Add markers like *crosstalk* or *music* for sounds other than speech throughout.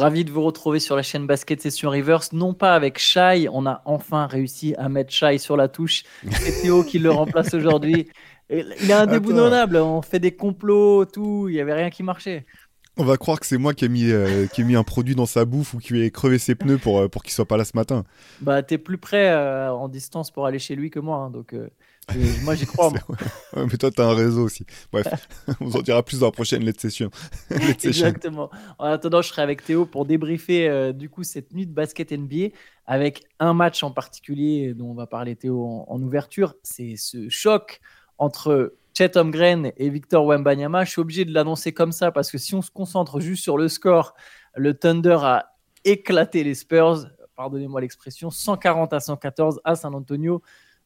Ravi de vous retrouver sur la chaîne Basket Session Reverse. Non pas avec Shai, on a enfin réussi à mettre Shai sur la touche. C'est Théo qui le remplace aujourd'hui. Il est indéboulonnable. On fait des complots, tout. Il n'y avait rien qui marchait. On va croire que c'est moi qui ai, mis, euh, qui ai mis un produit dans sa bouffe ou qui ai crevé ses pneus pour, euh, pour qu'il soit pas là ce matin. Bah, t'es plus près euh, en distance pour aller chez lui que moi. Hein, donc, *laughs* moi, j'y crois. mais toi, t'as un réseau aussi. Bref, *laughs* on en dira plus dans la prochaine Let's Session. *laughs* Exactement. En attendant, je serai avec Théo pour débriefer du coup cette nuit de basket NBA avec un match en particulier dont on va parler Théo en, en ouverture. C'est ce choc entre Chet Holmgren et Victor Wembanyama. Je suis obligé de l'annoncer comme ça parce que si on se concentre juste sur le score, le Thunder a éclaté les Spurs. Pardonnez-moi l'expression, 140 à 114 à San Antonio.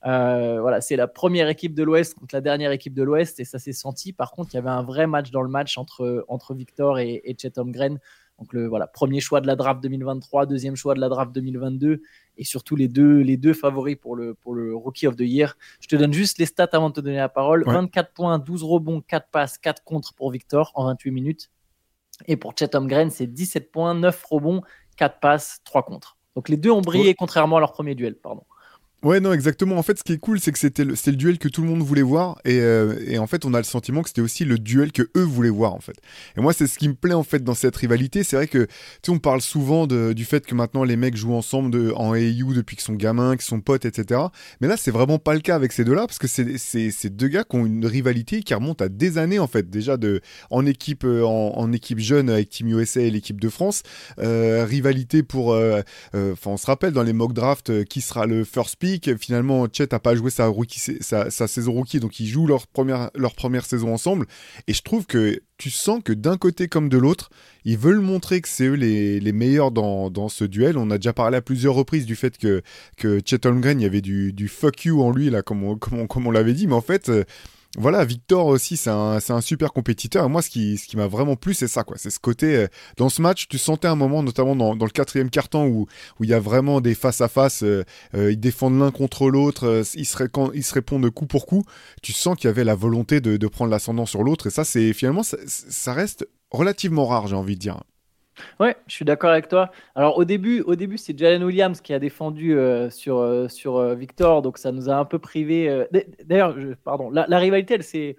Euh, voilà, c'est la première équipe de l'Ouest contre la dernière équipe de l'Ouest et ça s'est senti. Par contre, il y avait un vrai match dans le match entre, entre Victor et, et Chet Holmgren. Donc le voilà, premier choix de la draft 2023, deuxième choix de la draft 2022 et surtout les deux, les deux favoris pour le, pour le Rookie of the Year. Je te donne juste les stats avant de te donner la parole. 24 points, 12 rebonds, 4 passes, 4 contre pour Victor en 28 minutes. Et pour Chet Holmgren, c'est 17 points, 9 rebonds, 4 passes, 3 contre. Donc les deux ont brillé contrairement à leur premier duel. Pardon. Ouais, non, exactement. En fait, ce qui est cool, c'est que c'était le, le, duel que tout le monde voulait voir. Et, euh, et en fait, on a le sentiment que c'était aussi le duel que eux voulaient voir, en fait. Et moi, c'est ce qui me plaît, en fait, dans cette rivalité. C'est vrai que, tu sais, on parle souvent de, du fait que maintenant, les mecs jouent ensemble de, en AU depuis qu'ils sont gamins, qu'ils sont potes, etc. Mais là, c'est vraiment pas le cas avec ces deux-là, parce que c'est ces deux gars qui ont une rivalité qui remonte à des années, en fait. Déjà, de, en, équipe, euh, en, équipe jeune avec Team USA et l'équipe de France. Euh, rivalité pour. Euh, euh, enfin, on se rappelle dans les mock drafts qui sera le first pick. Finalement, Chet n'a pas joué sa, saison rookie, donc ils jouent leur première, saison ensemble. Et je trouve que tu sens que d'un côté comme de l'autre, ils veulent montrer que c'est eux les, meilleurs dans, ce duel. On a déjà parlé à plusieurs reprises du fait que, que Chet Holmgren, il y avait du, fuck you en lui, là, comme on, l'avait dit. Mais en fait, voilà, Victor aussi, c'est un, un, super compétiteur. Et moi, ce qui, ce qui m'a vraiment plu, c'est ça, quoi. C'est ce côté. Euh, dans ce match, tu sentais un moment, notamment dans, dans le quatrième carton, où, où il y a vraiment des face-à-face. Euh, euh, ils défendent l'un contre l'autre. Euh, ils, se ils se répondent coup pour coup. Tu sens qu'il y avait la volonté de, de prendre l'ascendant sur l'autre. Et ça, c'est finalement, ça, ça reste relativement rare, j'ai envie de dire. Ouais, je suis d'accord avec toi. Alors au début, au début c'est Jalen Williams qui a défendu euh, sur, euh, sur euh, Victor, donc ça nous a un peu privé. D'ailleurs, pardon, la, rivalité, elle,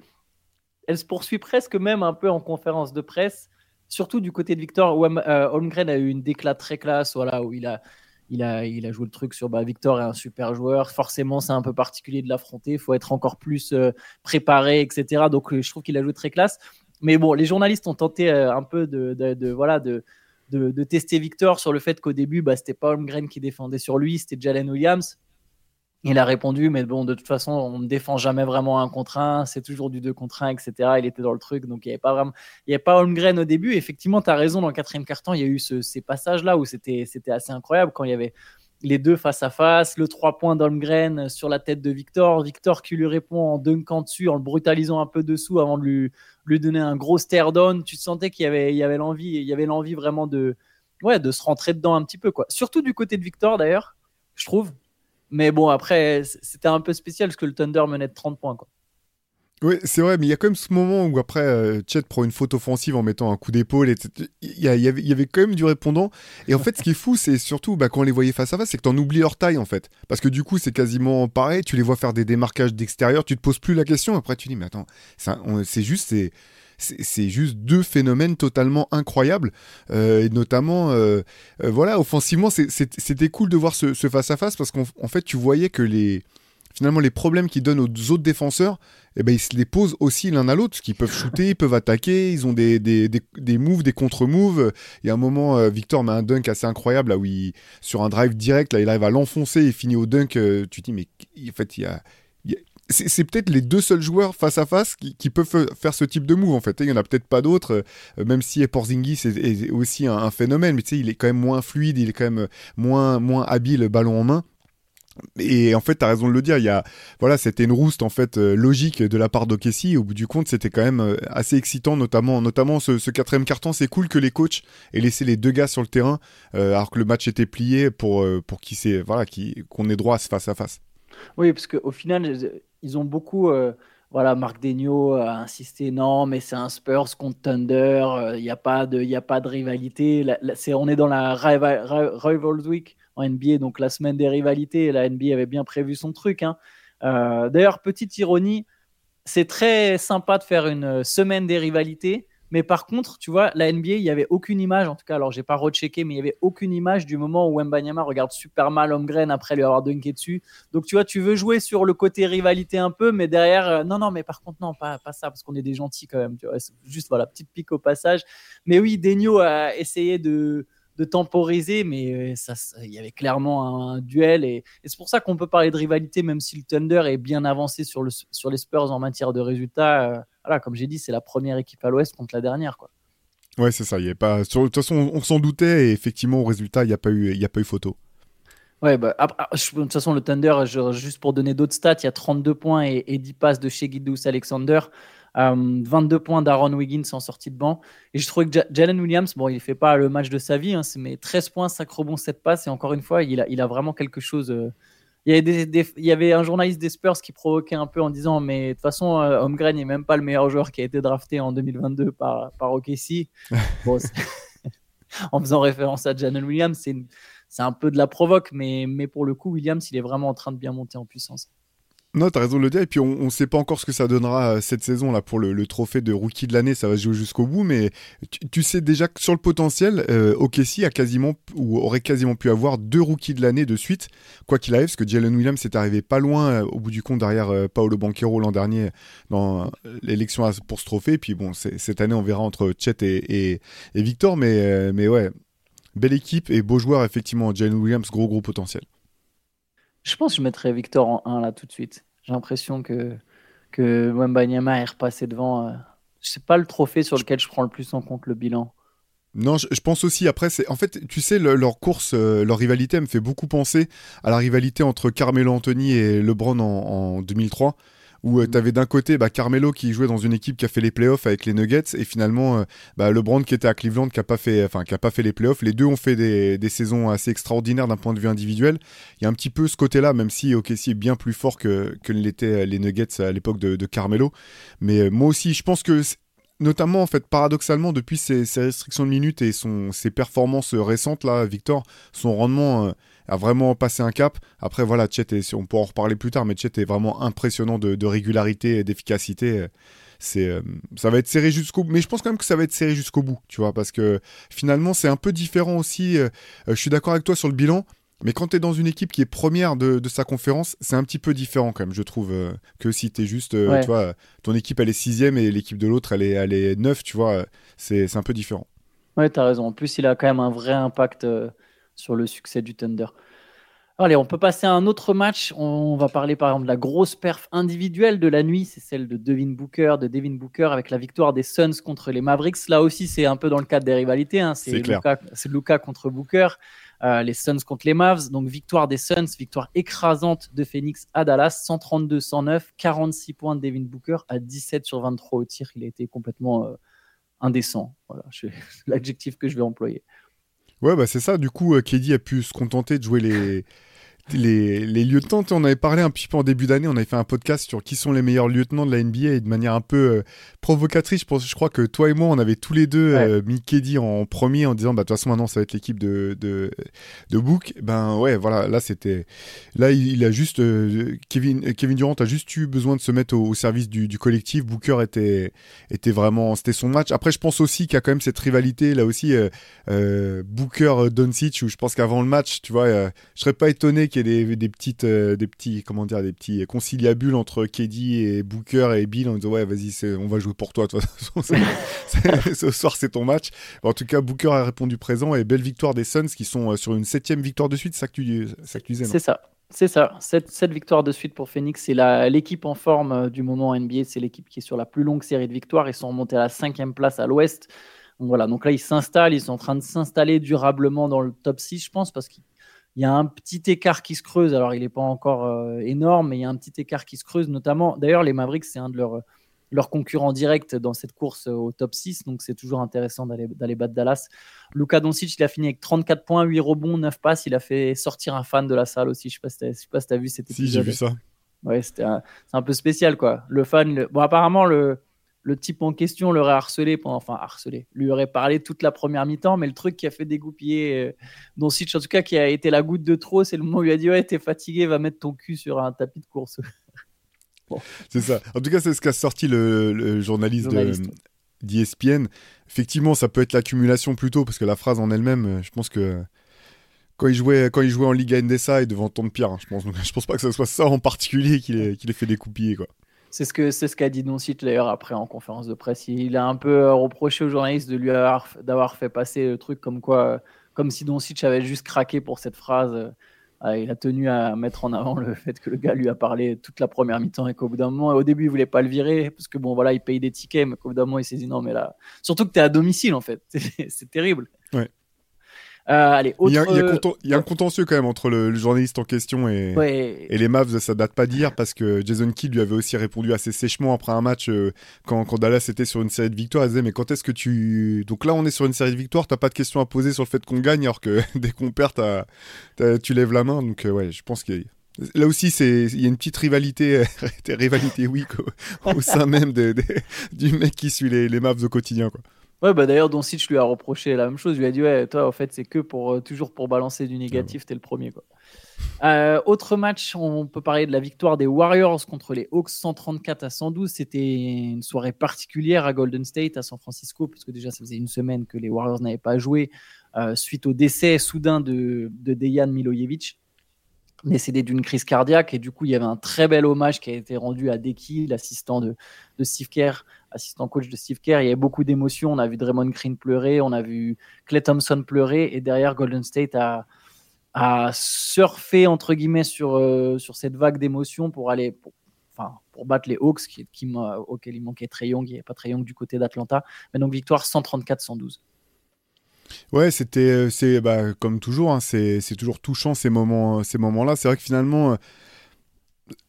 elle se poursuit presque même un peu en conférence de presse, surtout du côté de Victor. Où, Holmgren a eu une déclat très classe, voilà, où il a, il a, il a joué le truc sur bah, Victor est un super joueur. Forcément, c'est un peu particulier de l'affronter. Il faut être encore plus préparé, etc. Donc je trouve qu'il a joué très classe. Mais bon, les journalistes ont tenté euh, un peu de, voilà, de, de, tester Victor sur le fait qu'au début, bah, c'était pas Holmgren qui défendait sur lui, c'était Jalen Williams. Il a répondu, mais bon, de toute façon, on ne défend jamais vraiment un contre un, c'est toujours du deux contre un, etc. Il était dans le truc, donc il n'y avait pas vraiment, il y avait pas Holmgren au début. Effectivement, tu as raison, dans le quatrième quart-temps, il y a eu ce, ces passages-là où c'était assez incroyable quand il y avait les deux face à face, le 3 points d'Holmgren sur la tête de Victor, Victor qui lui répond en dunkant dessus, en le brutalisant un peu dessous avant de lui, donner un gros stare down. Tu sentais qu'il avait l'envie, il y avait l'envie vraiment de, ouais, de se rentrer dedans un petit peu, quoi. Surtout du côté de Victor d'ailleurs, je trouve. Mais bon, après, c'était un peu spécial parce que le Thunder menait de 30 points, quoi. Oui, c'est vrai, mais il y a quand même ce moment où après, euh, Chet prend une faute offensive en mettant un coup d'épaule. Il y, avait, y avait quand même du répondant. Et en fait, ce qui est fou, c'est surtout bah, quand on les voyait face à face, c'est que tu en oublies leur taille en fait. Parce que du coup, c'est quasiment pareil. Tu les vois faire des démarquages d'extérieur, tu te poses plus la question. Après, tu dis, mais attends, c'est juste, c'est c'est juste deux phénomènes totalement incroyables. Euh, et notamment, euh, voilà, offensivement, c'était cool de voir ce face-à-face -face parce qu'en fait, tu voyais que les, finalement, les problèmes qu'ils donnent aux autres défenseurs, eh ben, ils se les posent aussi l'un à l'autre, qu'ils peuvent shooter, ils peuvent attaquer, ils ont des, des, des, moves, des contre-moves. Il y a un moment, euh, Victor met un dunk assez incroyable, là où sur un drive direct, là, il arrive à l'enfoncer et finit au dunk. Euh, tu te dis, mais en fait, il y a, c'est peut-être les deux seuls joueurs face à face qui, peuvent faire ce type de move en fait. Il y en a peut-être pas d'autres, euh, même si Porzingis est, est aussi un, un, phénomène, mais tu sais, il est quand même moins fluide, il est quand même moins moins habile ballon en main. Et en fait, tu as raison de le dire, il y a, voilà, c'était une rouste en fait euh, logique de la part d'Okessi. Au bout du compte, c'était quand même euh, assez excitant, notamment, notamment ce, quatrième carton. C'est cool que les coachs aient laissé les deux gars sur le terrain euh, alors que le match était plié pour euh, pour qui voilà, qu'on ait droit à ce face à face. Oui, parce qu'au final, ils ont beaucoup voilà, Marc Degno a insisté non, mais c'est un Spurs contre Thunder, il n'y a, pas de, y a pas de rivalité. on est dans la Rivals Week en NBA, donc la semaine des rivalités. La NBA avait bien prévu son truc. Hein. D'ailleurs, petite ironie, c'est très sympa de faire une semaine des rivalités mais par contre, tu vois, la NBA, il n'y avait aucune image, en tout cas, alors j'ai pas rechecké, mais il n'y avait aucune image du moment où Mbanyama regarde super mal Holmgren après lui avoir dunké dessus. Donc, tu vois, tu veux jouer sur le côté rivalité un peu, mais derrière, euh, non, non, mais par contre, non, pas, pas ça, parce qu'on est des gentils quand même. Tu vois, juste, voilà, petite pique au passage. Mais oui, Denio a essayé de, de temporiser, mais euh, ça, il y avait clairement un, duel. Et, c'est pour ça qu'on peut parler de rivalité, même si le Thunder est bien avancé sur, le, sur les Spurs en matière de résultats. Euh, voilà, comme j'ai dit, c'est la première équipe à l'Ouest contre la dernière. Quoi. Ouais, c'est ça. Il y pas... De toute façon, on, s'en doutait et effectivement, au résultat, il n'y a, pas eu, a pas eu photo. Ouais, bah, ah, de toute façon, le Thunder, juste pour donner d'autres stats, il y a 32 points et, et 10 passes de chez Guidous Alexander. 22 euh, points d'Aaron Wiggins en sortie de banc. Et je trouvais que Jalen Williams, bon, il fait pas le match de sa vie, hein, mais 13 points, 5 rebonds, 7 passes. Et encore une fois, il a, il a vraiment quelque chose. Euh, il y, avait il y, avait un journaliste des Spurs qui provoquait un peu en disant Mais de toute façon, euh, Holmgren n'est même pas le meilleur joueur qui a été drafté en 2022 par, par OKC. *laughs* *laughs* en faisant référence à Jalen Williams, c'est un peu de la provoque, mais, mais pour le coup, Williams, il est vraiment en train de bien monter en puissance. Non, t'as raison de le dire. Et puis, on ne sait pas encore ce que ça donnera euh, cette saison là pour le, trophée de rookie de l'année. Ça va jouer jusqu'au bout. Mais tu, sais déjà que sur le potentiel, euh, a quasiment ou aurait quasiment pu avoir deux rookies de l'année de suite, quoi qu'il arrive, parce que Jalen Williams est arrivé pas loin euh, au bout du compte derrière Paolo Banquero l'an dernier dans l'élection pour ce trophée. Et puis cette année, on verra entre Chet et, Victor. Mais, mais ouais, belle équipe et beau joueur, effectivement. Jalen Williams, gros, gros potentiel. Je pense que je mettrais Victor en 1 là tout de suite. J'ai l'impression que, que Wembanyama est repassé devant. Euh, c'est pas le trophée sur lequel je prends le plus en compte le bilan. Non, je, pense aussi. Après, c'est en fait, tu sais, leur course, euh, leur rivalité me fait beaucoup penser à la rivalité entre Carmelo Anthony et LeBron en 2003 où euh, tu avais d'un côté bah, Carmelo qui jouait dans une équipe qui a fait les playoffs avec les Nuggets et finalement euh, bah, LeBron qui était à Cleveland qui a pas fait enfin qui a pas fait les playoffs. Les deux ont fait des, des saisons assez extraordinaires d'un point de vue individuel. Il y a un petit peu ce côté là même si OKC est bien plus fort que, que l'étaient euh, les Nuggets à l'époque de, Carmelo. Mais moi aussi je pense que notamment en fait paradoxalement depuis ses, restrictions de minutes et son, ses performances récentes là Victor son rendement a vraiment passé un cap. Après, voilà, Chet, est, on pourra en reparler plus tard, mais Chet est vraiment impressionnant de, régularité et d'efficacité. C'est, euh, ça va être serré jusqu'au bout. Mais je pense quand même que ça va être serré jusqu'au bout, tu vois, parce que finalement, c'est un peu différent aussi. Euh, euh, je suis d'accord avec toi sur le bilan. Mais quand tu es dans une équipe qui est première de, sa conférence, c'est un petit peu différent quand même, je trouve, que si tu es juste, tu vois, ton équipe elle est sixième et l'équipe de l'autre elle est, elle est neuf, tu vois, c'est un peu différent. Ouais, tu as raison. En plus, il a quand même un vrai impact sur le succès du Thunder. Allez, on peut passer à un autre match. On va parler par exemple de la grosse perf individuelle de la nuit. C'est celle de Devin Booker, de Devin Booker avec la victoire des Suns contre les Mavericks. Là aussi, c'est un peu dans le cadre des rivalités. Hein. C'est Luca, contre Booker. Euh, les Suns contre les Mavs. Donc victoire des Suns, victoire écrasante de Phoenix à Dallas, 132-109, 46 points de Devin Booker à 17 sur 23 au tir. Il a été complètement euh, indécent. Voilà, c'est *laughs* l'adjectif que je vais employer. Ouais, bah c'est ça. Du coup, euh, Kedi a pu se contenter de jouer les, les, les, lieutenants, on avait parlé un petit peu en début d'année, on avait fait un podcast sur qui sont les meilleurs lieutenants de la NBA et de manière un peu euh, provocatrice. Je, pense, je crois que toi et moi, on avait tous les deux euh, mis Keddy en premier en disant, bah, de toute façon, maintenant, ça va être l'équipe de, de, de, Book. Ben ouais, voilà, là, c'était. Là, il, a juste. Euh, Kevin, Kevin Durant a juste eu besoin de se mettre au, service du, du, collectif. Booker était, était vraiment. C'était son match. Après, je pense aussi qu'il y a quand même cette rivalité, là aussi, Booker-Doncic, où je pense qu'avant le match, tu vois, je serais pas étonné ait des, petites, euh, des petits, comment dire, des petits conciliabules entre Keddy et Booker et Bill en disant ouais vas-y on va jouer pour toi de *laughs* ce soir c'est ton match. En tout cas Booker a répondu présent et belle victoire des Suns qui sont euh, sur une septième victoire de suite, ça que tu, ça disais. C'est ça. C'est ça, cette, cette, victoire de suite pour Phoenix, c'est l'équipe en forme euh, du moment NBA, c'est l'équipe qui est sur la plus longue série de victoires, ils sont remontés à la cinquième place à l'ouest. Donc voilà, donc là ils s'installent, ils sont en train de s'installer durablement dans le top 6, je pense, parce qu'ils il y a un petit écart qui se creuse. Alors, il n'est pas encore euh, énorme, mais il y a un petit écart qui se creuse, notamment. D'ailleurs, les Mavericks, c'est un de leurs, leurs concurrents directs dans cette course au top 6, donc c'est toujours intéressant d'aller, battre Dallas. Luka Doncic, il a fini avec 34 points, 8 rebonds, 9 passes. Il a fait sortir un fan de la salle aussi. Je ne sais pas si tu as vu cet épisode. Si, j'ai vu ça. Ouais, c'était un, c'est un peu spécial, quoi. Le fan, bon, apparemment, le, le type en question l'aurait harcelé, pendant, enfin harcelé, lui aurait parlé toute la première mi-temps, mais le truc qui a fait dégoupiller euh, Doncic, en tout cas, qui a été la goutte de trop, c'est le moment où il a dit Ouais, t'es fatigué, va mettre ton cul sur un tapis de course. *laughs* C'est ça. En tout cas, c'est ce qu'a sorti le, journaliste, d'ESPN. Effectivement, ça peut être l'accumulation plutôt, parce que la phrase en elle-même, euh, je pense que quand il jouait, quand il jouait en Liga Endesa, il devait entendre pire. Hein, je pense. je pense pas que ce soit ça en particulier qui qui fait découpiller, quoi. C'est ce que c'est ce qu'a dit Doncic d'ailleurs après en conférence de presse. Il a un peu euh, reproché aux journalistes de lui avoir d'avoir fait passer le truc comme quoi, euh, comme si Doncic avait juste craqué pour cette phrase. Ah, il a tenu à mettre en avant le fait que le gars lui a parlé toute la première mi-temps et qu'au bout d'un moment, au début, il voulait pas le virer parce que bon, voilà, il paye des tickets, mais qu'au bout d'un moment, il s'est dit non, mais là, surtout que tu es à domicile en fait, *laughs* c'est terrible. Ouais. Il, y a, un contentieux quand même entre le, journaliste en question et, et les Mavs, ça date pas d'hier parce que Jason Kidd lui avait aussi répondu assez sèchement après un match euh, quand, quand, Dallas était sur une série de victoires. Il disait mais quand est-ce que tu... Donc là on est sur une série de victoires, t'as pas de questions à poser sur le fait qu'on gagne alors que *laughs* dès qu'on perd tu lèves la main. Donc euh, ouais, je pense qu'il y a... Là aussi, il y a une petite rivalité, *laughs* rivalité oui, au, sein même du mec qui suit les, les Mavs au quotidien. Quoi. Ouais, bah d'ailleurs, Doncic lui a reproché la même chose. Il lui a dit Ouais, toi, en fait, c'est que pour euh, toujours pour balancer du négatif, t'es le premier. Quoi. Euh, autre match, on peut parler de la victoire des Warriors contre les Hawks 134 à 112. C'était une soirée particulière à Golden State, à San Francisco, parce que déjà, ça faisait une semaine que les Warriors n'avaient pas joué euh, suite au décès soudain de, de Dejan Milojevic décédé d'une crise cardiaque. Et du coup, il y avait un très bel hommage qui a été rendu à Deki, l'assistant de, de Steve Kerr, assistant coach de Steve Kerr. Il y avait beaucoup d'émotions. On a vu Draymond Green pleurer, on a vu Clay Thompson pleurer. Et derrière, Golden State a, surfé, entre guillemets, sur, euh, sur cette vague d'émotions pour aller. Enfin, pour battre les Hawks, qui, qui, auquel il manquait Trey Young, il n'y avait pas Trey Young du côté d'Atlanta. Mais donc, victoire 134-112. Ouais, c'était, euh, c'est bah, comme toujours, hein, c'est, toujours touchant ces moments, ces moments-là. C'est vrai que finalement, euh,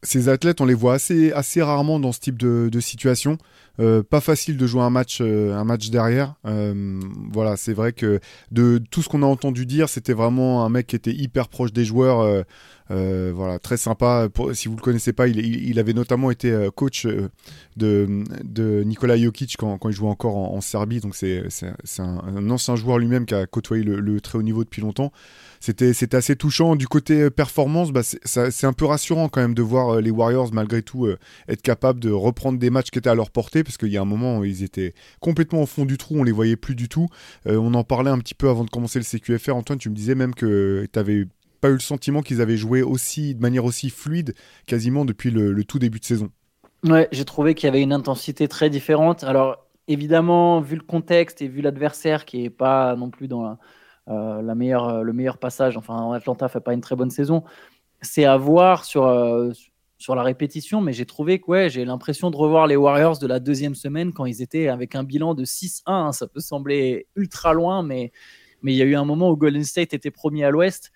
ces athlètes, on les voit assez, assez rarement dans ce type de, situation. Euh, pas facile de jouer un match, un match derrière. voilà, c'est vrai que de tout ce qu'on a entendu dire, c'était vraiment un mec qui était hyper proche des joueurs. Euh, voilà, très sympa. si vous le connaissez pas, il, avait notamment été euh, coach euh, de, de Nikola Jokic quand, il jouait encore en, Serbie. Donc c'est un, ancien joueur lui-même qui a côtoyé le, très haut niveau depuis longtemps. C'était assez touchant. Du côté performance, bah, c'est un peu rassurant quand même de voir les Warriors malgré tout être capables de reprendre des matchs qui étaient à leur portée parce qu'il y a un moment ils étaient complètement au fond du trou, on les voyait plus du tout. on en parlait un petit peu avant de commencer le CQFR. Antoine, tu me disais même que tu avais pas eu le sentiment qu'ils avaient joué aussi de manière aussi fluide quasiment depuis le, tout début de saison. Ouais, j'ai trouvé qu'il y avait une intensité très différente. Alors évidemment, vu le contexte et vu l'adversaire qui est pas non plus dans la, euh, meilleure, le meilleur passage, enfin Atlanta fait pas une très bonne saison, c'est à voir sur, euh, sur la répétition, mais j'ai trouvé que ouais, j'ai l'impression de revoir les Warriors de la deuxième semaine quand ils étaient avec un bilan de 6-1. Ça peut sembler ultra loin, mais mais il y a eu un moment où Golden State était premier à l'Ouest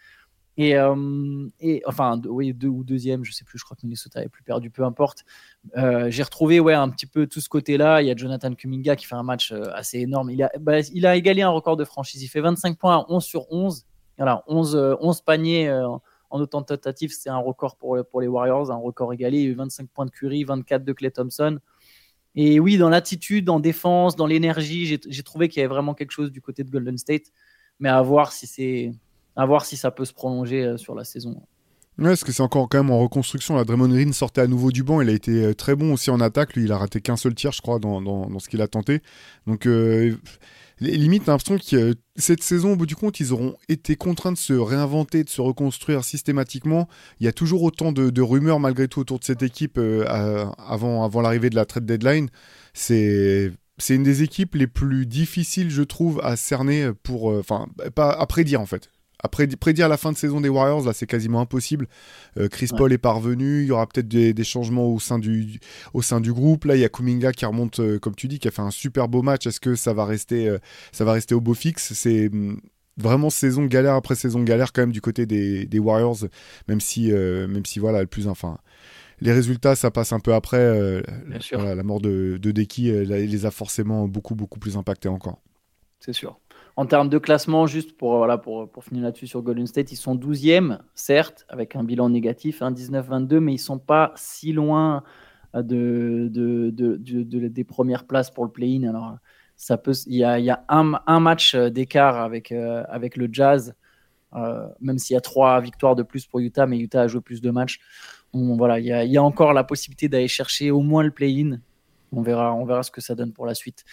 et, euh, et, enfin, oui, deux ou deuxième, je sais plus, je crois que Minnesota avait plus perdu, peu importe. Euh, j'ai retrouvé ouais, un petit peu tout ce côté-là. Il y a Jonathan Kuminga qui fait un match euh, assez énorme. Il a, bah, il a égalé un record de franchise. Il fait 25 points à 11 sur 11. Voilà, 11, 11 paniers en autant tentative, c'est un record pour, pour les Warriors, un record égalé. Il y a eu 25 points de Curry, 24 de Clay Thompson. Et oui, dans l'attitude, en défense, dans l'énergie, j'ai trouvé qu'il y avait vraiment quelque chose du côté de Golden State. Mais à voir si c'est à voir si ça peut se prolonger euh, sur la saison. Ouais, parce que c'est encore quand même en reconstruction. La Draymond Green sortait à nouveau du banc. Il a été euh, très bon aussi en attaque. Lui, il a raté qu'un seul tir, je crois, dans, dans, ce qu'il a tenté. Donc, euh, limite, l'impression que cette saison, au bout du compte, ils auront été contraints de se réinventer, de se reconstruire systématiquement. Il y a toujours autant de, rumeurs, malgré tout, autour de cette équipe avant, avant l'arrivée de la trade deadline. C'est c'est une des équipes les plus difficiles, je trouve, à cerner pour. Enfin, pas à prédire en fait. Après, prédire la fin de saison des Warriors, là, c'est quasiment impossible. Euh, Chris Paul est parvenu, il y aura peut-être des, changements au sein, du, au sein du groupe. Là, il y a Kuminga qui remonte, euh, comme tu dis, qui a fait un super beau match. Est-ce que ça va rester, euh, ça va rester au beau fixe? C'est mm, vraiment saison galère après saison galère quand même du côté des, Warriors, même si, même si voilà, le plus, enfin, les résultats, ça passe un peu après. la mort de, de Deki les a forcément beaucoup, beaucoup plus impactés encore. C'est sûr. En termes de classement, juste pour, voilà, pour, pour finir là-dessus sur Golden State, ils sont 12e, certes, avec un bilan négatif, hein, 19-22, mais ils sont pas si loin de, de, de, des premières places pour le play-in. Il y a, y a un, un, match d'écart avec, avec le Jazz, même s'il y a trois victoires de plus pour Utah, mais Utah a joué plus de matchs. voilà, il y a, y a encore la possibilité d'aller chercher au moins le play-in. On verra, on verra ce que ça donne pour la suite.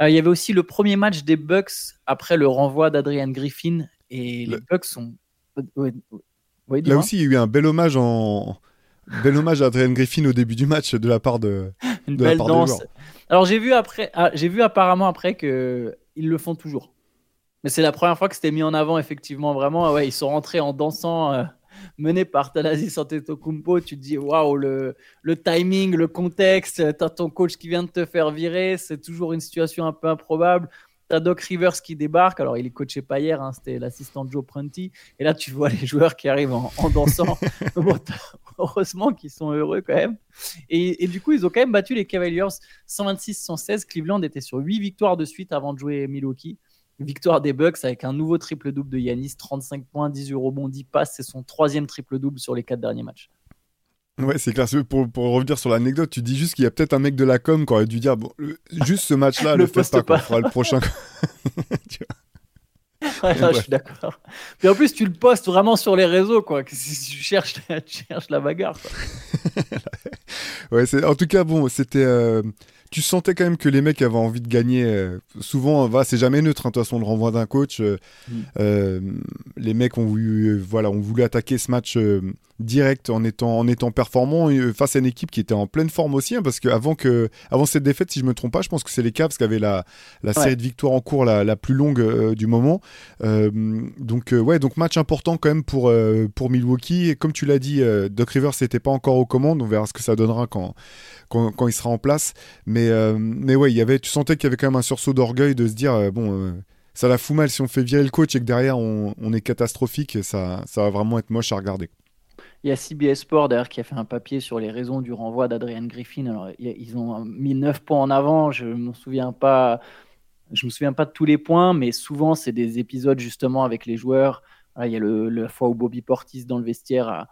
Euh, il y avait aussi le premier match des Bucks après le renvoi d'Adrian Griffin. Et les Bucks sont. Là aussi, il y a eu un bel hommage en. Bel hommage à Adrian Griffin au début du match de la part de. *laughs* Une belle danse. Alors j'ai vu après, ah, j'ai vu apparemment après que ils le font toujours. Mais c'est la première fois que c'était mis en avant effectivement vraiment. Ouais, ils sont rentrés en dansant. Euh, mené par Tanasis Antetokounmpo, tu te dis waouh le, le timing, le contexte, tu as ton coach qui vient de te faire virer, c'est toujours une situation un peu improbable. T'as Doc Rivers qui débarque, alors il est coaché pas hier, hein, c'était l'assistant Joe Prunty, et là tu vois les joueurs qui arrivent en, dansant. *laughs* heureusement qu'ils sont heureux quand même. Et, et, du coup, ils ont quand même battu les Cavaliers 126-116. Cleveland était sur 8 victoires de suite avant de jouer Milwaukee. Victoire des Bucks avec un nouveau triple-double de Yanis, 35 points, 18 rebonds, 10 passes. C'est son troisième triple-double sur les quatre derniers matchs. Ouais, c'est clair. Pour, pour, revenir sur l'anecdote, tu dis juste qu'il y a peut-être un mec de la com qui aurait dû dire bon, juste ce match-là, *laughs* le, le faites pas, fera le prochain. *laughs* *laughs* je suis d'accord. Puis en plus, tu le postes vraiment sur les réseaux, quoi. Si tu cherches, tu cherches la bagarre. ouais, en tout cas, bon, c'était. Euh, tu sentais quand même que les mecs avaient envie de gagner. Euh, souvent, va, c'est jamais neutre. Hein, de toute façon, le renvoi d'un coach. Euh, mm. euh, les mecs ont voulu, voilà, ont voulu attaquer ce match direct en étant, en étant performant face à une équipe qui était en pleine forme aussi. Hein, parce qu'avant que, avant cette défaite, si je me trompe pas, je pense que c'est les Cavs qui avaient la, la série de victoires en cours la, plus longue du moment. donc, ouais, donc match important quand même pour, pour Milwaukee. Et comme tu l'as dit, Doc Rivers n'était pas encore aux commandes. On verra ce que ça donnera quand, quand, quand il sera en place. Mais mais, euh, mais ouais, y avait, tu sentais qu'il y avait quand même un sursaut d'orgueil de se dire, euh, bon, euh, ça la fout mal si on fait virer le coach et que derrière on, est catastrophique, ça, va vraiment être moche à regarder. Il y a CBS Sport d'ailleurs qui a fait un papier sur les raisons du renvoi d'Adrian Griffin. Ils ont mis 9 points en avant. Je ne me souviens pas. Je me souviens pas de tous les points, mais souvent c'est des épisodes justement avec les joueurs. il y a le, la fois où Bobby Portis dans le vestiaire a,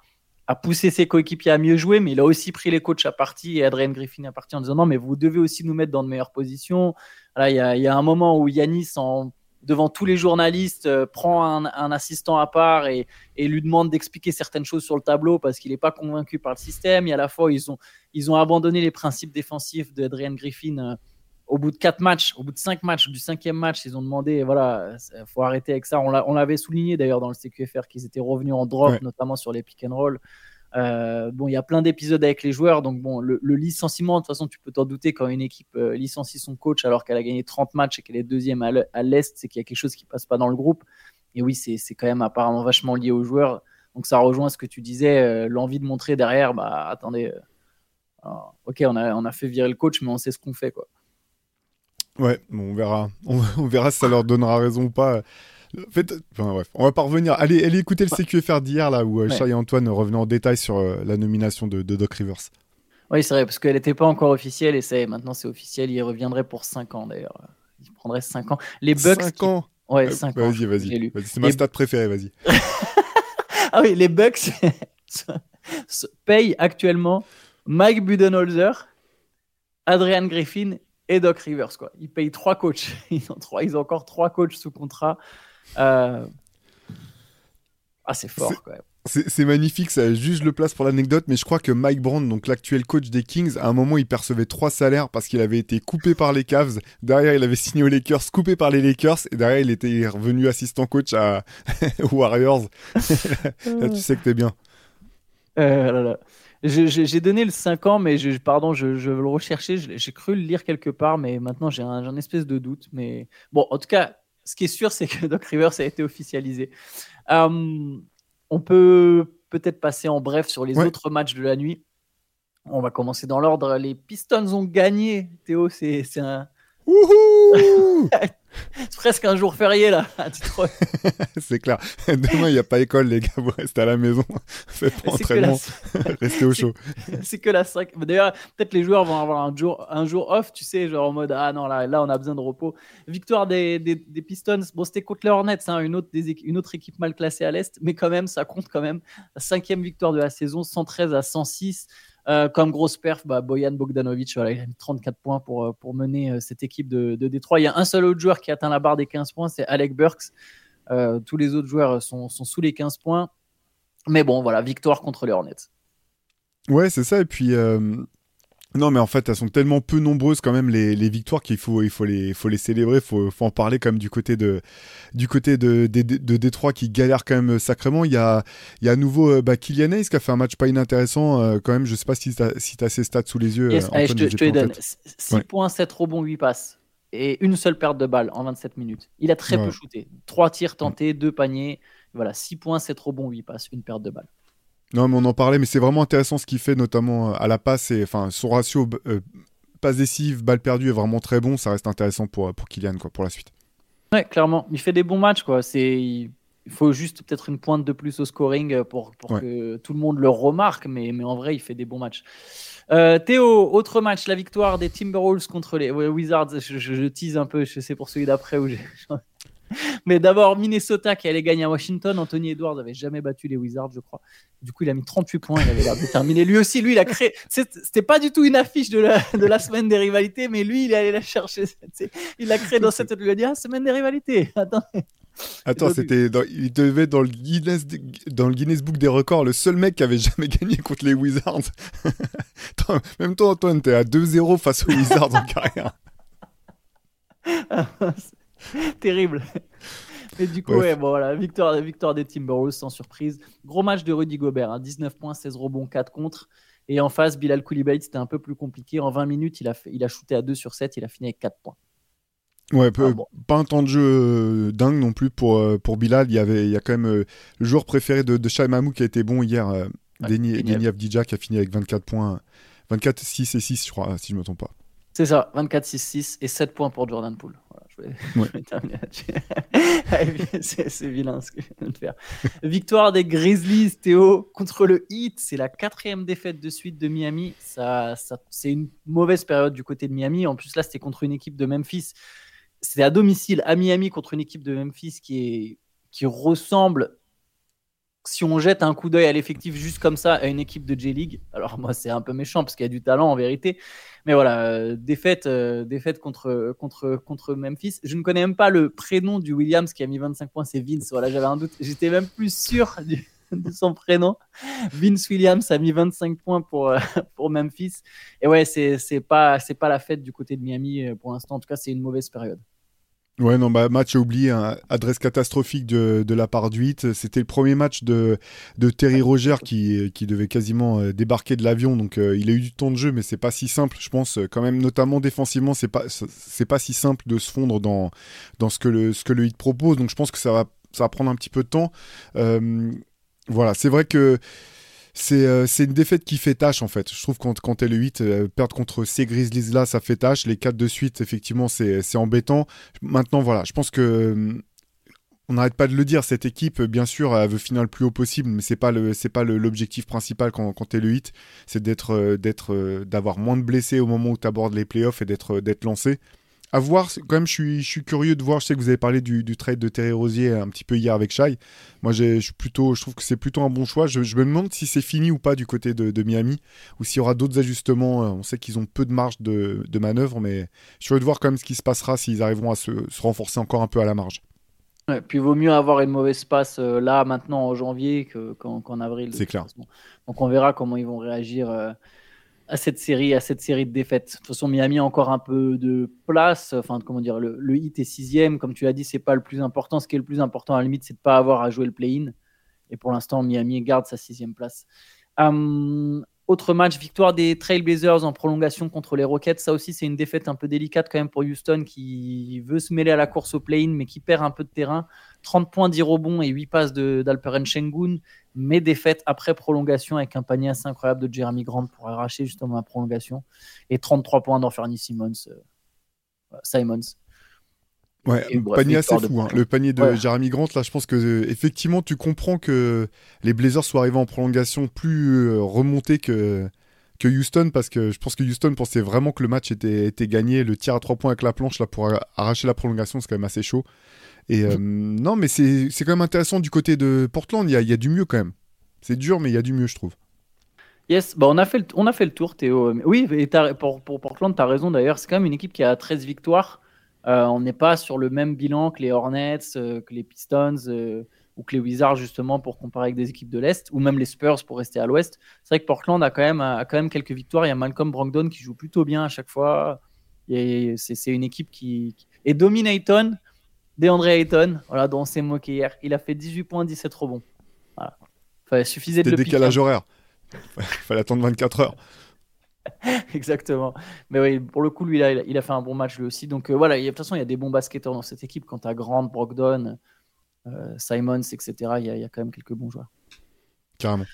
a poussé ses coéquipiers à mieux jouer, mais il a aussi pris les coachs à partie et Adrian Griffin à partie en disant non, mais vous devez aussi nous mettre dans de meilleures positions. il, y a, un moment où Yanis, devant tous les journalistes, euh, prend un, assistant à part et, lui demande d'expliquer certaines choses sur le tableau parce qu'il n'est pas convaincu par le système. Et à la fois, ils ont, ils ont abandonné les principes défensifs d'Adrian Griffin. Euh, au bout de quatre matchs, au bout de cinq matchs, du cinquième match, ils ont demandé, voilà, faut arrêter avec ça. On l'avait souligné d'ailleurs dans le CQFR qu'ils étaient revenus en drop, notamment sur les pick and roll. Euh, bon, il y a plein d'épisodes avec les joueurs, donc bon, le, licenciement, de toute façon, tu peux t'en douter quand une équipe euh, licencie son coach alors qu'elle a gagné 30 matchs et qu'elle est deuxième à l'Est, c'est qu'il y a quelque chose qui passe pas dans le groupe. Et oui, c'est quand même apparemment vachement lié aux joueurs. Donc ça rejoint ce que tu disais, euh, l'envie de montrer derrière, bah attendez, ok, on a, on a fait virer le coach, mais on sait ce qu'on fait, quoi. Ouais, on verra. *laughs* On, verra si ça leur donnera raison ou pas. En fait, enfin, bref, on va pas revenir. Allez, allez écouter le CQFR d'hier, là, où euh, Chai et Antoine revenaient en détail sur euh, la nomination de, Doc Rivers. Oui, c'est vrai, parce qu'elle n'était pas encore officielle, et maintenant c'est officiel. Il reviendrait pour 5 ans, d'ailleurs. Il prendrait 5 ans. Les Bucks. 5 ans Ouais, 5 ans. Vas-y, vas-y. Vas c'est ma stat préférée, vas-y. *laughs* ah oui, les Bucks *laughs* payent actuellement Mike Budenholzer, Adrian Griffin et Doc Rivers. Quoi. Ils payent trois coachs. *laughs* Ils ont, trois, ils ont encore trois coachs sous contrat. Euh... Ah, c'est fort quand même. C'est magnifique, ça juge le place pour l'anecdote, mais je crois que Mike Brown, donc l'actuel coach des Kings, à un moment il percevait trois salaires parce qu'il avait été coupé par les Cavs. Derrière, il avait signé aux Lakers, coupé par les Lakers, et derrière, il était revenu assistant coach à *laughs* Warriors. *laughs* là, tu sais que t'es bien. Euh, là, là. J'ai donné le 5 ans, mais je, pardon, je, le rechercher. J'ai cru le lire quelque part, mais maintenant j'ai un, espèce de doute. Mais bon, en tout cas, ce qui est sûr, *laughs* c'est que Doc Rivers a été officialisé. Euh, on peut peut-être passer en bref sur les autres matchs de la nuit. On va commencer dans l'ordre. Les Pistons ont gagné. Théo, c'est un. *laughs* C'est presque un jour férié là à Detroit. *laughs* c'est clair. Demain, il n'y a pas école, les gars. Vous restez à la maison. *laughs* Faites pas entraînement. *laughs* restez au chaud. C'est que la 5. D'ailleurs, peut-être les joueurs vont avoir un jour, un jour off, tu sais, genre en mode Ah non, là, là on a besoin de repos. Victoire des, des, Pistons. Bon, c'était contre les Hornets, hein, une, autre, des, une autre équipe mal classée à l'Est, mais quand même, ça compte quand même. Cinquième victoire de la saison, 113 à 106. Euh, comme grosse perf, bah, Boyan Bogdanovic, il a mis 34 points pour, euh, pour mener euh, cette équipe de, de, Détroit. Il y a un seul autre joueur qui atteint la barre des 15 points, c'est Alec Burks. tous les autres joueurs sont, sous les 15 points. Mais bon, voilà, victoire contre les Hornets. Ouais, c'est ça. Et puis, non, mais en fait, elles sont tellement peu nombreuses quand même les, les victoires qu'il faut, il faut les, faut les célébrer, il faut, faut en parler comme du côté de, du côté de, de, de, Détroit qui galère quand même sacrément. Il y a, il y a à nouveau euh, bah, Kylian Hayes qui a fait un match pas inintéressant euh, quand même. Je sais pas si tu as, si as ses stats sous les yeux. Yes, euh, je te, je te les donne. 6 points, 7 rebonds, 8 passes. Et une seule perte de balle en 27 minutes. Il a très peu shooté. 3 tirs tentés, 2 paniers. Voilà, 6 points, 7 rebonds, 8 passes, une perte de balle. Non, mais on en parlait, mais c'est vraiment intéressant ce qu'il fait, notamment euh, à la passe. Et, enfin, son ratio euh, passe décisive, balle perdue est vraiment très bon. Ça reste intéressant pour, pour Kylian quoi, pour la suite. Ouais, clairement. Il fait des bons matchs. Quoi. C'est... Il faut juste peut-être une pointe de plus au scoring pour, pour que tout le monde le remarque, mais, mais en vrai, il fait des bons matchs. Euh, Théo, autre match, la victoire des Timberwolves contre les Wizards. Je, je, tease un peu, sais pour celui d'après où j'ai *laughs* *laughs* Mais d'abord, Minnesota qui allait gagner à Washington. Anthony Edwards n'avait jamais battu les Wizards, je crois. Du coup, il a mis 38 points. Il avait l'air déterminé. Lui aussi, lui, il a créé. C'était pas du tout une affiche de la, de la semaine des rivalités, mais lui, il est allé la chercher. Il l'a créé dans *laughs* cette. Il a dit ah, semaine des rivalités. *laughs* Attends. Attends, c'était il devait dans le Guinness dans le Guinness Book des records le seul mec qui avait jamais gagné contre les Wizards. même toi Antoine, t'es à 2-0 face aux Wizards en carrière. *laughs* Terrible. Et du coup, ouais, bon, voilà, victoire, victoire des Timberwolves sans surprise. Gros match de Rudy Gobert, 19 hein. points, 16 rebonds, 4 contre. Et en face, Bilal Koulibaly, c'était un peu plus compliqué. En 20 minutes, il a, fait, il a shooté à 2 sur 7, il a fini avec 4 points. Ouais, ah, pas un temps de jeu euh, dingue non plus pour, euh, pour Bilal. Il y, avait, il y a quand même euh, le joueur préféré de, de Shai Mamou qui a été bon hier, euh, Deni Avdija, qui a fini avec 24 points. 24, 6 et 6, je crois, si je ne me trompe pas. C'est ça, 24, 6, 6 et 7 points pour Jordan Poole. c'est vilain ce que je viens de faire. Victoire des Grizzlies, Théo, contre le Heat. C'est la quatrième défaite de suite de Miami. Ça, ça c'est une mauvaise période du côté de Miami. En plus, là, c'était contre une équipe de Memphis. C'était à domicile à Miami contre une équipe de Memphis qui, est, qui ressemble si on jette un coup d'œil à l'effectif juste comme ça à une équipe de J-League, alors moi c'est un peu méchant parce qu'il y a du talent en vérité, mais voilà, euh, défaite, euh, défaite contre, contre, contre Memphis. Je ne connais même pas le prénom du Williams qui a mis 25 points, c'est Vince. Voilà, j'avais un doute, j'étais même plus sûr *laughs* de son prénom. Vince Williams a mis 25 points pour, euh, *laughs* pour Memphis. Et ouais, c'est pas, pas la fête du côté de Miami pour l'instant, en tout cas c'est une mauvaise période. Ouais, non, bah, match oublié, hein. adresse catastrophique de, de la part du 8. C'était le premier match de, de Terry Roger qui, qui devait quasiment euh, débarquer de l'avion. Donc, euh, il a eu du temps de jeu, mais c'est pas si simple, je pense. Quand même, notamment défensivement, c'est pas, c'est pas si simple de se fondre dans, dans ce, que le, ce que le 8 propose. Donc, je pense que ça va, ça va prendre un petit peu de temps. Euh, voilà, c'est vrai que euh, c'est une défaite qui fait tâche en fait. Je trouve quand, quand elle est 8, euh, perdre contre ces Grizzlies là, ça fait tâche. Les 4 de suite, effectivement, c'est embêtant. Maintenant, voilà, je pense que. Euh, on n'arrête pas de le dire, cette équipe, bien sûr, elle veut finir le plus haut possible, mais le, c'est pas l'objectif principal quand, quand es le 8, c'est d'avoir moins de blessés au moment où tu abordes les playoffs et d'être lancé à voir, quand même, je suis, je suis curieux de voir. Je sais que vous avez parlé du, du trade de Terry Rosier un petit peu hier avec Shai. Moi, je, suis plutôt, je trouve que c'est plutôt un bon choix. Je, me demande si c'est fini ou pas du côté de, Miami, ou s'il y aura d'autres ajustements. Euh, on sait qu'ils ont peu de marge de, de, manœuvre, mais je suis curieux de voir quand même ce qui se passera s'ils arriveront à se, renforcer encore un peu à la marge. Ouais, puis il vaut mieux avoir une mauvaise passe euh, là, maintenant, en janvier, qu'en avril. C'est clair. Donc on verra comment ils vont réagir. Euh, à cette série, à cette série de défaites. De toute façon, Miami a encore un peu de place. Enfin, comment dire, le, le hit est sixième. Comme tu as dit, c'est pas le plus important. Ce qui est le plus important, à la limite, c'est de pas avoir à jouer le play-in. Et pour l'instant, Miami garde sa sixième place. Hum, autre match, victoire des Trailblazers en prolongation contre les Rockets. Ça aussi, c'est une défaite un peu délicate quand même pour Houston qui veut se mêler à la course au play-in, mais qui perd un peu de terrain. 30 points, 10 rebonds et 8 passes d'Alperen Shengun, mais défaite après prolongation avec un panier assez incroyable de Jeremy Grant pour arracher justement la prolongation. Et 33 points d'Anthony Simmons. Euh, Simons. Ouais, panier assez fou. Hein. Le panier de Jeremy Grant, là, je pense que euh, effectivement, tu comprends que les Blazers soient arrivés en prolongation plus euh, remontés que, que Houston, parce que je pense que Houston pensait vraiment que le match était, était gagné. Le tir à trois points avec la planche, là, pour arracher la prolongation, c'est quand même assez chaud. Et euh, non, mais c'est quand même intéressant du côté de Portland. Il y a, y a, du mieux quand même. C'est dur, mais il y a du mieux, je trouve. Yes, bah on, a fait le, on a fait le tour, Théo. Oui, et pour, pour Portland, tu as raison d'ailleurs. C'est quand même une équipe qui a 13 victoires. Euh, on n'est pas sur le même bilan que les Hornets, euh, que les Pistons euh, ou que les Wizards, justement, pour comparer avec des équipes de l'Est, ou même les Spurs pour rester à l'Ouest. C'est vrai que Portland a quand, même, a quand même quelques victoires. Il y a Malcolm Brogdon qui joue plutôt bien à chaque fois. C'est une équipe qui. Et domine Ayton, DeAndre Ayton, voilà, dont on s'est moqué hier. Il a fait 18 points, 17 rebonds. Voilà. Enfin, suffisait de le décalage horaire. *laughs* Il fallait attendre 24 heures. *laughs* Exactement. Mais oui, pour le coup, lui, il a, il a fait un bon match lui aussi. Donc euh, voilà, de toute façon, il y a des bons basketteurs dans cette équipe. Quand tu as Grant, Brogdon, euh, Simons, etc., il y, a, il y, a, quand même quelques bons joueurs. Carrément.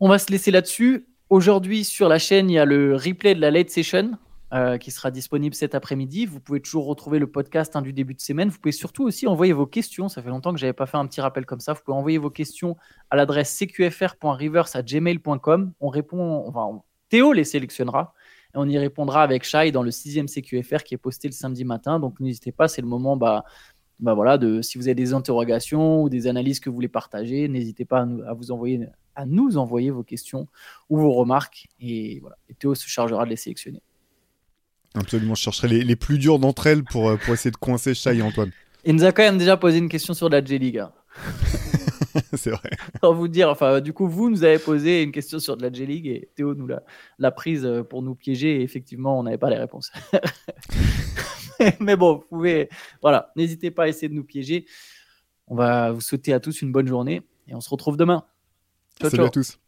On va se laisser là-dessus. Aujourd'hui, sur la chaîne, il y a le replay de la late session euh, qui sera disponible cet après-midi. Vous pouvez toujours retrouver le podcast hein, du début de semaine. Vous pouvez surtout aussi envoyer vos questions. Ça fait longtemps que je n'avais pas fait un petit rappel comme ça. Vous pouvez envoyer vos questions à l'adresse cqfr.reverse@gmail.com. On répond, enfin, Théo les sélectionnera et on y répondra avec Shai dans le sixième CQFR qui est posté le samedi matin. Donc n'hésitez pas, c'est le moment. Bah, bah voilà, de, si vous avez des interrogations ou des analyses que vous voulez partager, n'hésitez pas à, nous, vous envoyer, à nous envoyer vos questions ou vos remarques. Et, voilà, et Théo se chargera de les sélectionner. Absolument, je chercherai les, plus dures d'entre elles pour, euh, pour essayer de coincer Shai et Antoine. *laughs* Il nous a quand même déjà posé une question sur la J-League. *laughs* *laughs* C'est vrai. Sans vous dire, enfin, du coup, vous nous avez posé une question sur de la J-League et Théo nous l'a prise euh, pour nous piéger et effectivement, on n'avait pas les réponses. *laughs* Mais bon, vous pouvez, voilà, n'hésitez pas à essayer de nous piéger. On va vous souhaiter à tous une bonne journée et on se retrouve demain. Ciao, Salut à tous.